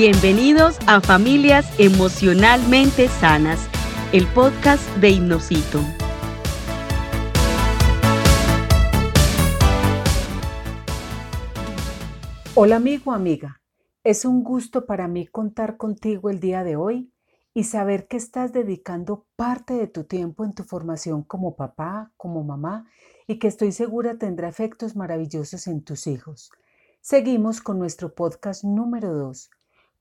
Bienvenidos a Familias Emocionalmente Sanas, el podcast de Hipnosito. Hola amigo, amiga. Es un gusto para mí contar contigo el día de hoy y saber que estás dedicando parte de tu tiempo en tu formación como papá, como mamá y que estoy segura tendrá efectos maravillosos en tus hijos. Seguimos con nuestro podcast número 2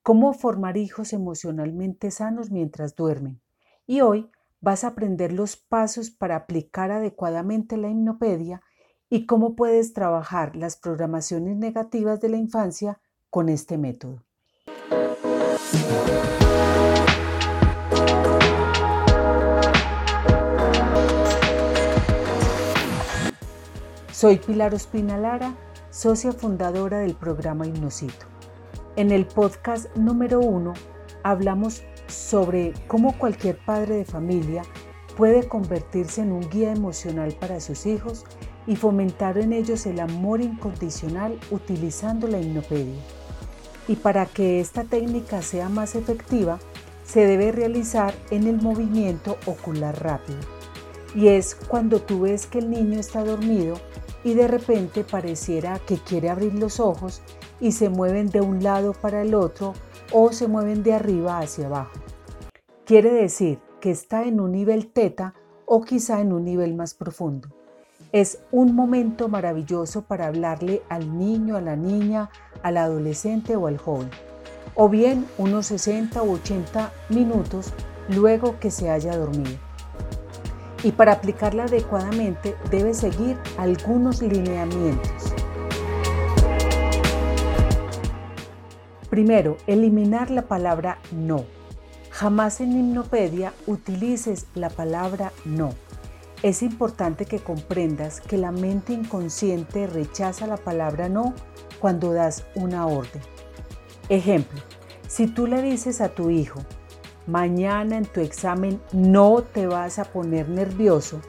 cómo formar hijos emocionalmente sanos mientras duermen. Y hoy vas a aprender los pasos para aplicar adecuadamente la hipnopedia y cómo puedes trabajar las programaciones negativas de la infancia con este método. Soy Pilar Ospina Lara, socia fundadora del programa Hipnosito. En el podcast número uno hablamos sobre cómo cualquier padre de familia puede convertirse en un guía emocional para sus hijos y fomentar en ellos el amor incondicional utilizando la hipnopedia. Y para que esta técnica sea más efectiva, se debe realizar en el movimiento ocular rápido. Y es cuando tú ves que el niño está dormido y de repente pareciera que quiere abrir los ojos y se mueven de un lado para el otro o se mueven de arriba hacia abajo. Quiere decir que está en un nivel teta o quizá en un nivel más profundo. Es un momento maravilloso para hablarle al niño, a la niña, al adolescente o al joven. O bien unos 60 u 80 minutos luego que se haya dormido. Y para aplicarla adecuadamente debe seguir algunos lineamientos. Primero, eliminar la palabra no. Jamás en hipnopedia utilices la palabra no. Es importante que comprendas que la mente inconsciente rechaza la palabra no cuando das una orden. Ejemplo, si tú le dices a tu hijo, mañana en tu examen no te vas a poner nervioso,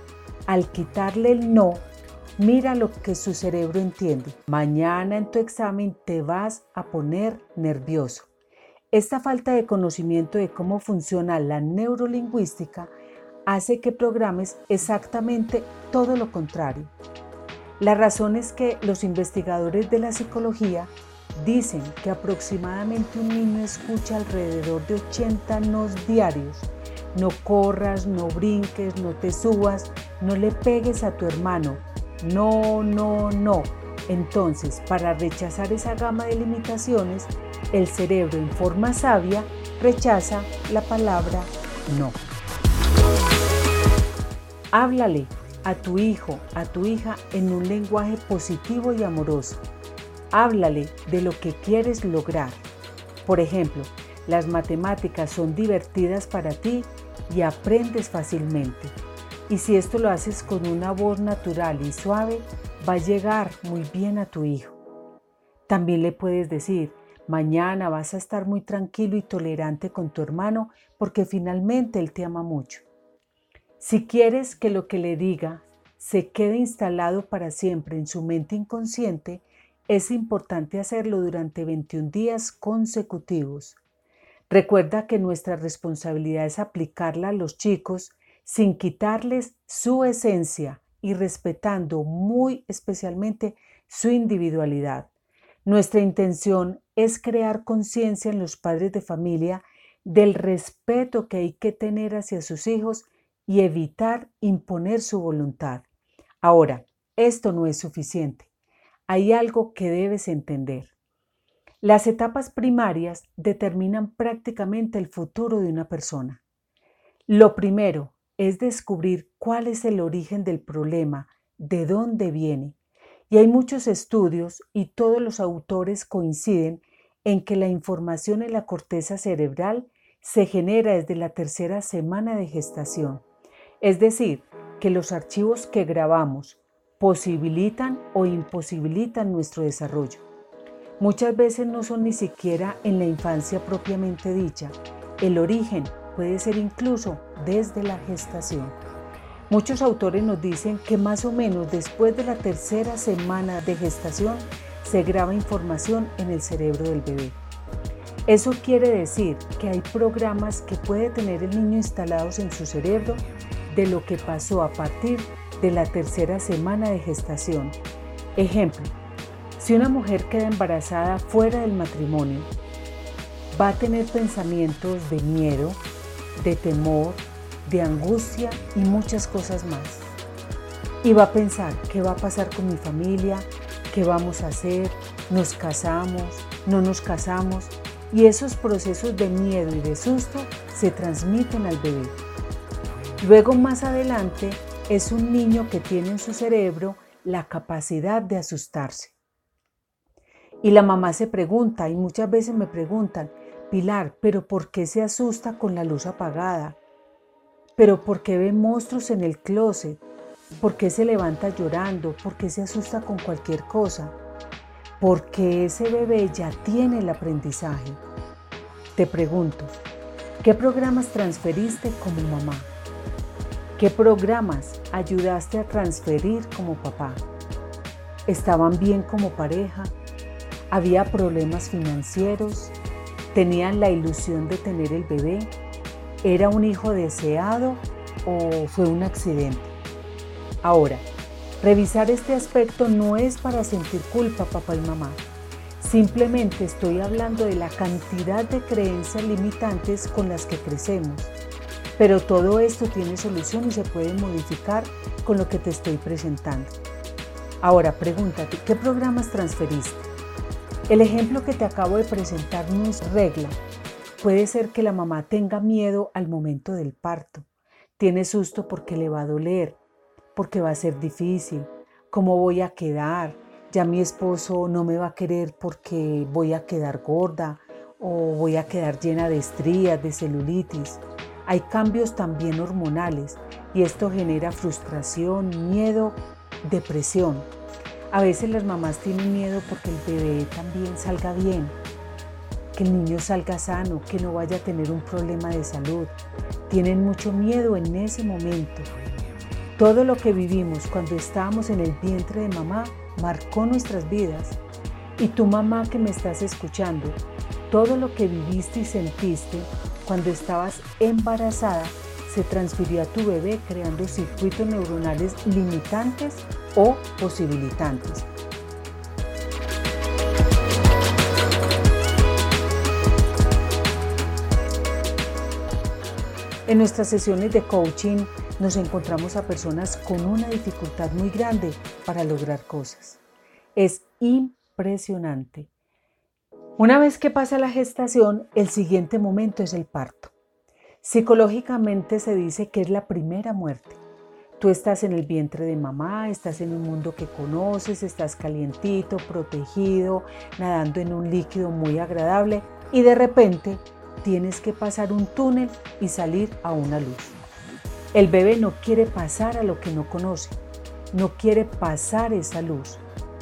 al quitarle el no, Mira lo que su cerebro entiende. Mañana en tu examen te vas a poner nervioso. Esta falta de conocimiento de cómo funciona la neurolingüística hace que programes exactamente todo lo contrario. La razón es que los investigadores de la psicología dicen que aproximadamente un niño escucha alrededor de 80 nos diarios. No corras, no brinques, no te subas, no le pegues a tu hermano, no, no, no. Entonces, para rechazar esa gama de limitaciones, el cerebro en forma sabia rechaza la palabra no. Háblale a tu hijo, a tu hija en un lenguaje positivo y amoroso. Háblale de lo que quieres lograr. Por ejemplo, las matemáticas son divertidas para ti y aprendes fácilmente. Y si esto lo haces con una voz natural y suave, va a llegar muy bien a tu hijo. También le puedes decir, mañana vas a estar muy tranquilo y tolerante con tu hermano porque finalmente él te ama mucho. Si quieres que lo que le diga se quede instalado para siempre en su mente inconsciente, es importante hacerlo durante 21 días consecutivos. Recuerda que nuestra responsabilidad es aplicarla a los chicos sin quitarles su esencia y respetando muy especialmente su individualidad. Nuestra intención es crear conciencia en los padres de familia del respeto que hay que tener hacia sus hijos y evitar imponer su voluntad. Ahora, esto no es suficiente. Hay algo que debes entender. Las etapas primarias determinan prácticamente el futuro de una persona. Lo primero es descubrir cuál es el origen del problema, de dónde viene. Y hay muchos estudios y todos los autores coinciden en que la información en la corteza cerebral se genera desde la tercera semana de gestación. Es decir, que los archivos que grabamos posibilitan o imposibilitan nuestro desarrollo. Muchas veces no son ni siquiera en la infancia propiamente dicha. El origen puede ser incluso desde la gestación. Muchos autores nos dicen que más o menos después de la tercera semana de gestación se graba información en el cerebro del bebé. Eso quiere decir que hay programas que puede tener el niño instalados en su cerebro de lo que pasó a partir de la tercera semana de gestación. Ejemplo, si una mujer queda embarazada fuera del matrimonio, va a tener pensamientos de miedo, de temor, de angustia y muchas cosas más. Y va a pensar, ¿qué va a pasar con mi familia? ¿Qué vamos a hacer? ¿Nos casamos? ¿No nos casamos? Y esos procesos de miedo y de susto se transmiten al bebé. Luego más adelante es un niño que tiene en su cerebro la capacidad de asustarse. Y la mamá se pregunta, y muchas veces me preguntan, Pilar, ¿pero por qué se asusta con la luz apagada? ¿Pero por qué ve monstruos en el closet? ¿Por qué se levanta llorando? ¿Por qué se asusta con cualquier cosa? Porque ese bebé ya tiene el aprendizaje. Te pregunto, ¿qué programas transferiste como mamá? ¿Qué programas ayudaste a transferir como papá? ¿Estaban bien como pareja? ¿Había problemas financieros? ¿Tenían la ilusión de tener el bebé? ¿Era un hijo deseado o fue un accidente? Ahora, revisar este aspecto no es para sentir culpa, papá y mamá. Simplemente estoy hablando de la cantidad de creencias limitantes con las que crecemos. Pero todo esto tiene solución y se puede modificar con lo que te estoy presentando. Ahora pregúntate, ¿qué programas transferiste? El ejemplo que te acabo de presentar no es regla. Puede ser que la mamá tenga miedo al momento del parto. Tiene susto porque le va a doler, porque va a ser difícil, cómo voy a quedar, ya mi esposo no me va a querer porque voy a quedar gorda o voy a quedar llena de estrías, de celulitis. Hay cambios también hormonales y esto genera frustración, miedo, depresión. A veces las mamás tienen miedo porque el bebé también salga bien, que el niño salga sano, que no vaya a tener un problema de salud. Tienen mucho miedo en ese momento todo lo que vivimos cuando estábamos en el vientre de mamá marcó nuestras vidas. Y tu mamá que me estás escuchando, todo lo que viviste y sentiste cuando estabas embarazada se transfirió a tu bebé creando circuitos neuronales limitantes o posibilitantes. En nuestras sesiones de coaching nos encontramos a personas con una dificultad muy grande para lograr cosas. Es impresionante. Una vez que pasa la gestación, el siguiente momento es el parto. Psicológicamente se dice que es la primera muerte. Tú estás en el vientre de mamá, estás en un mundo que conoces, estás calientito, protegido, nadando en un líquido muy agradable y de repente tienes que pasar un túnel y salir a una luz. El bebé no quiere pasar a lo que no conoce, no quiere pasar esa luz.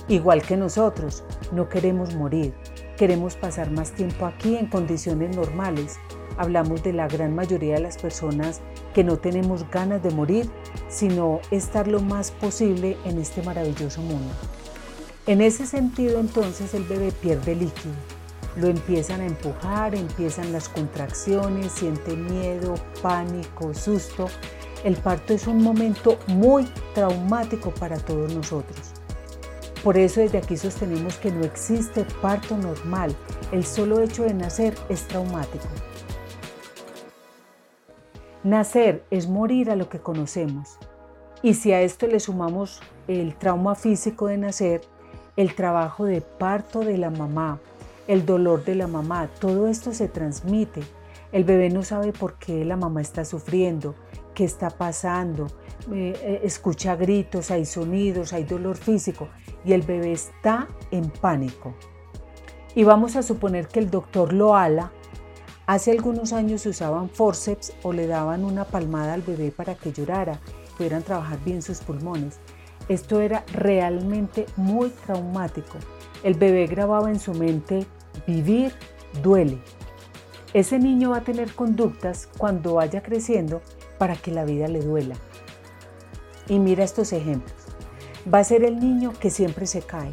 Igual que nosotros, no queremos morir, queremos pasar más tiempo aquí en condiciones normales. Hablamos de la gran mayoría de las personas que no tenemos ganas de morir, sino estar lo más posible en este maravilloso mundo. En ese sentido entonces el bebé pierde líquido, lo empiezan a empujar, empiezan las contracciones, siente miedo, pánico, susto el parto es un momento muy traumático para todos nosotros. Por eso desde aquí sostenemos que no existe parto normal. El solo hecho de nacer es traumático. Nacer es morir a lo que conocemos. Y si a esto le sumamos el trauma físico de nacer, el trabajo de parto de la mamá, el dolor de la mamá, todo esto se transmite. El bebé no sabe por qué la mamá está sufriendo, qué está pasando, eh, escucha gritos, hay sonidos, hay dolor físico y el bebé está en pánico. Y vamos a suponer que el doctor lo ala. Hace algunos años se usaban forceps o le daban una palmada al bebé para que llorara, pudieran trabajar bien sus pulmones. Esto era realmente muy traumático. El bebé grababa en su mente, vivir duele. Ese niño va a tener conductas cuando vaya creciendo para que la vida le duela. Y mira estos ejemplos. Va a ser el niño que siempre se cae.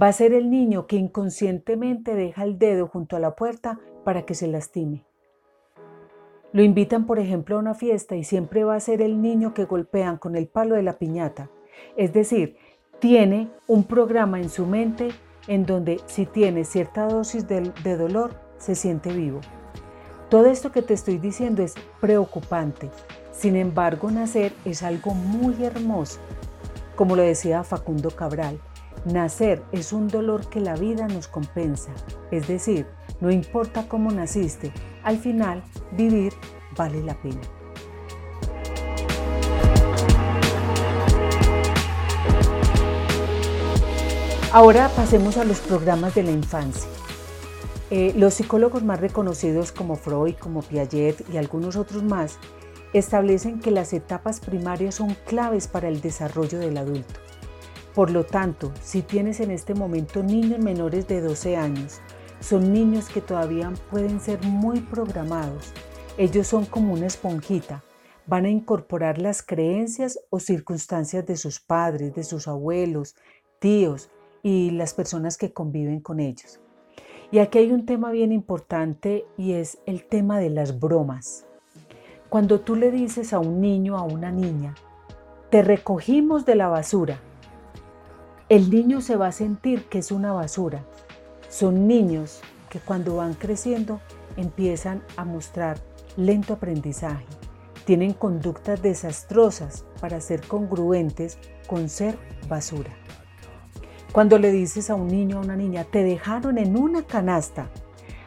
Va a ser el niño que inconscientemente deja el dedo junto a la puerta para que se lastime. Lo invitan, por ejemplo, a una fiesta y siempre va a ser el niño que golpean con el palo de la piñata. Es decir, tiene un programa en su mente en donde si tiene cierta dosis de, de dolor, se siente vivo. Todo esto que te estoy diciendo es preocupante. Sin embargo, nacer es algo muy hermoso. Como lo decía Facundo Cabral, nacer es un dolor que la vida nos compensa. Es decir, no importa cómo naciste, al final vivir vale la pena. Ahora pasemos a los programas de la infancia. Eh, los psicólogos más reconocidos como Freud, como Piaget y algunos otros más establecen que las etapas primarias son claves para el desarrollo del adulto. Por lo tanto, si tienes en este momento niños menores de 12 años, son niños que todavía pueden ser muy programados. Ellos son como una esponjita. Van a incorporar las creencias o circunstancias de sus padres, de sus abuelos, tíos y las personas que conviven con ellos. Y aquí hay un tema bien importante y es el tema de las bromas. Cuando tú le dices a un niño, a una niña, te recogimos de la basura, el niño se va a sentir que es una basura. Son niños que cuando van creciendo empiezan a mostrar lento aprendizaje. Tienen conductas desastrosas para ser congruentes con ser basura. Cuando le dices a un niño o a una niña, te dejaron en una canasta,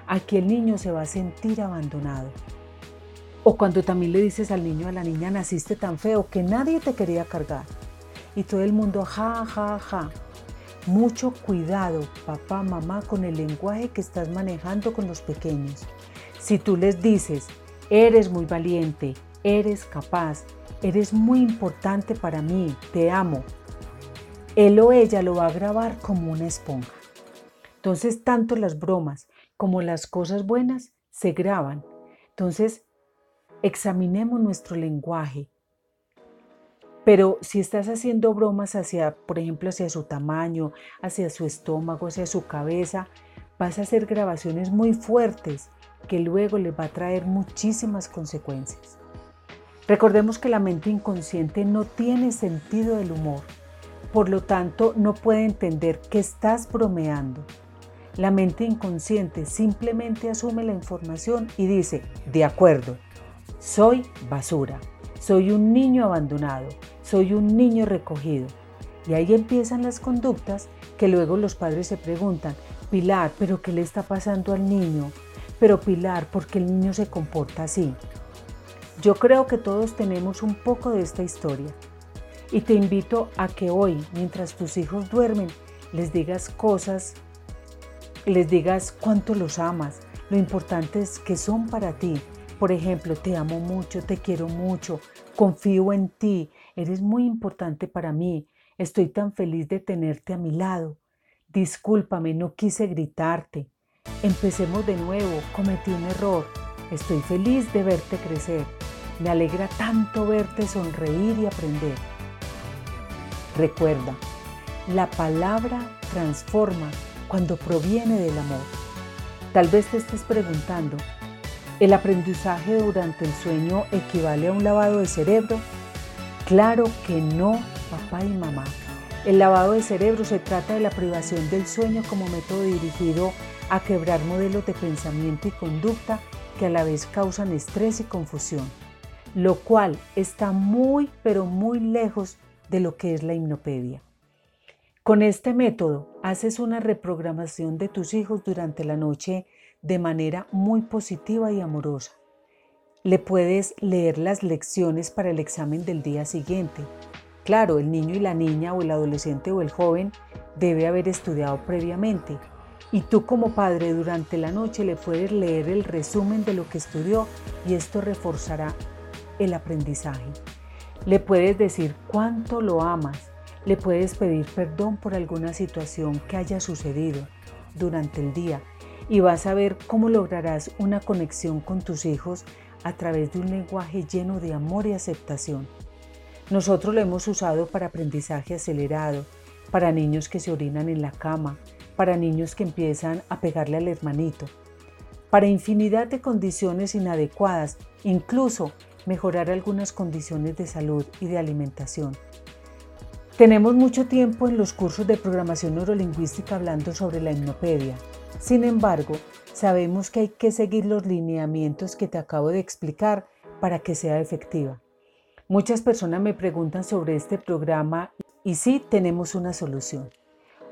aquí el niño se va a sentir abandonado. O cuando también le dices al niño o a la niña, naciste tan feo que nadie te quería cargar. Y todo el mundo, ja, ja, ja. Mucho cuidado, papá, mamá, con el lenguaje que estás manejando con los pequeños. Si tú les dices, eres muy valiente, eres capaz, eres muy importante para mí, te amo, él o ella lo va a grabar como una esponja. Entonces, tanto las bromas como las cosas buenas se graban. Entonces, examinemos nuestro lenguaje. Pero si estás haciendo bromas hacia, por ejemplo, hacia su tamaño, hacia su estómago, hacia su cabeza, vas a hacer grabaciones muy fuertes que luego le va a traer muchísimas consecuencias. Recordemos que la mente inconsciente no tiene sentido del humor. Por lo tanto, no puede entender que estás bromeando. La mente inconsciente simplemente asume la información y dice, de acuerdo, soy basura, soy un niño abandonado, soy un niño recogido. Y ahí empiezan las conductas que luego los padres se preguntan, Pilar, ¿pero qué le está pasando al niño? Pero Pilar, ¿por qué el niño se comporta así? Yo creo que todos tenemos un poco de esta historia y te invito a que hoy, mientras tus hijos duermen, les digas cosas, les digas cuánto los amas, lo importante es que son para ti. Por ejemplo, te amo mucho, te quiero mucho, confío en ti, eres muy importante para mí, estoy tan feliz de tenerte a mi lado. Discúlpame, no quise gritarte. Empecemos de nuevo, cometí un error. Estoy feliz de verte crecer. Me alegra tanto verte sonreír y aprender. Recuerda, la palabra transforma cuando proviene del amor. Tal vez te estés preguntando, ¿el aprendizaje durante el sueño equivale a un lavado de cerebro? Claro que no, papá y mamá. El lavado de cerebro se trata de la privación del sueño como método dirigido a quebrar modelos de pensamiento y conducta que a la vez causan estrés y confusión, lo cual está muy pero muy lejos de lo que es la hipnopedia. Con este método haces una reprogramación de tus hijos durante la noche de manera muy positiva y amorosa. Le puedes leer las lecciones para el examen del día siguiente. Claro, el niño y la niña o el adolescente o el joven debe haber estudiado previamente. Y tú como padre durante la noche le puedes leer el resumen de lo que estudió y esto reforzará el aprendizaje. Le puedes decir cuánto lo amas. Le puedes pedir perdón por alguna situación que haya sucedido durante el día y vas a ver cómo lograrás una conexión con tus hijos a través de un lenguaje lleno de amor y aceptación. Nosotros lo hemos usado para aprendizaje acelerado, para niños que se orinan en la cama, para niños que empiezan a pegarle al hermanito, para infinidad de condiciones inadecuadas, incluso mejorar algunas condiciones de salud y de alimentación. Tenemos mucho tiempo en los cursos de programación neurolingüística hablando sobre la hipnopedia. Sin embargo, sabemos que hay que seguir los lineamientos que te acabo de explicar para que sea efectiva. Muchas personas me preguntan sobre este programa y sí tenemos una solución.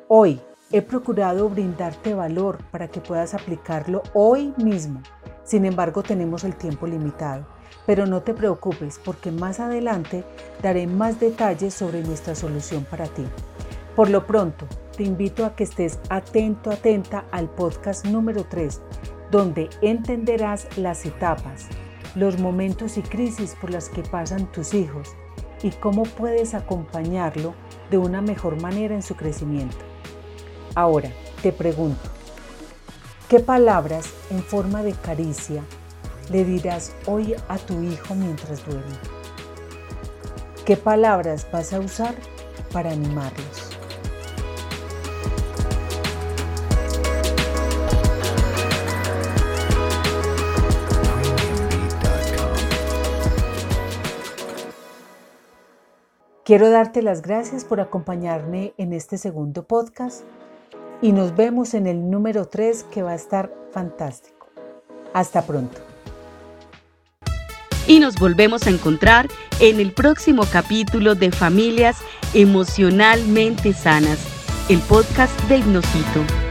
Hoy he procurado brindarte valor para que puedas aplicarlo hoy mismo. Sin embargo, tenemos el tiempo limitado. Pero no te preocupes porque más adelante daré más detalles sobre nuestra solución para ti. Por lo pronto, te invito a que estés atento, atenta al podcast número 3, donde entenderás las etapas, los momentos y crisis por las que pasan tus hijos y cómo puedes acompañarlo de una mejor manera en su crecimiento. Ahora, te pregunto, ¿qué palabras en forma de caricia le dirás hoy a tu hijo mientras duerme? ¿Qué palabras vas a usar para animarlos? Quiero darte las gracias por acompañarme en este segundo podcast y nos vemos en el número 3 que va a estar fantástico. Hasta pronto y nos volvemos a encontrar en el próximo capítulo de Familias Emocionalmente Sanas, el podcast de Hipnosito.